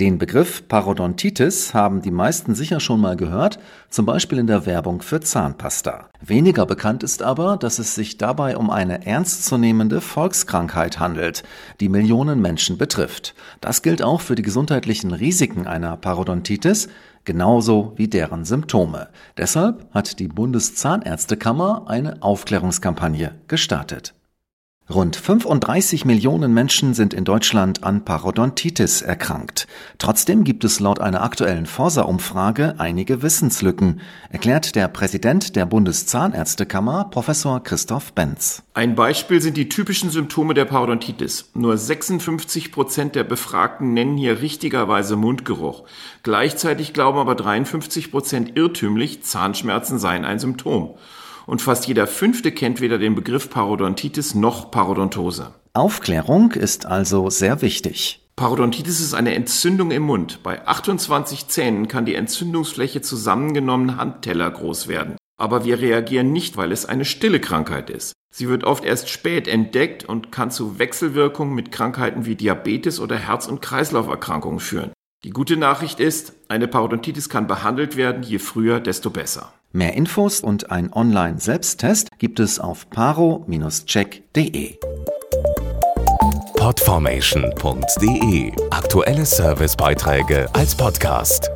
Den Begriff Parodontitis haben die meisten sicher schon mal gehört, zum Beispiel in der Werbung für Zahnpasta. Weniger bekannt ist aber, dass es sich dabei um eine ernstzunehmende Volkskrankheit handelt, die Millionen Menschen betrifft. Das gilt auch für die gesundheitlichen Risiken einer Parodontitis, genauso wie deren Symptome. Deshalb hat die Bundeszahnärztekammer eine Aufklärungskampagne gestartet. Rund 35 Millionen Menschen sind in Deutschland an Parodontitis erkrankt. Trotzdem gibt es laut einer aktuellen Forsa-Umfrage einige Wissenslücken, erklärt der Präsident der Bundeszahnärztekammer, Professor Christoph Benz. Ein Beispiel sind die typischen Symptome der Parodontitis. Nur 56 Prozent der Befragten nennen hier richtigerweise Mundgeruch. Gleichzeitig glauben aber 53 Prozent irrtümlich, Zahnschmerzen seien ein Symptom und fast jeder Fünfte kennt weder den Begriff Parodontitis noch Parodontose. Aufklärung ist also sehr wichtig. Parodontitis ist eine Entzündung im Mund. Bei 28 Zähnen kann die Entzündungsfläche zusammengenommen Handteller groß werden. Aber wir reagieren nicht, weil es eine stille Krankheit ist. Sie wird oft erst spät entdeckt und kann zu Wechselwirkungen mit Krankheiten wie Diabetes oder Herz- und Kreislauferkrankungen führen. Die gute Nachricht ist, eine Parodontitis kann behandelt werden, je früher, desto besser. Mehr Infos und ein Online-Selbsttest gibt es auf paro-check.de. Podformation.de Aktuelle Servicebeiträge als Podcast.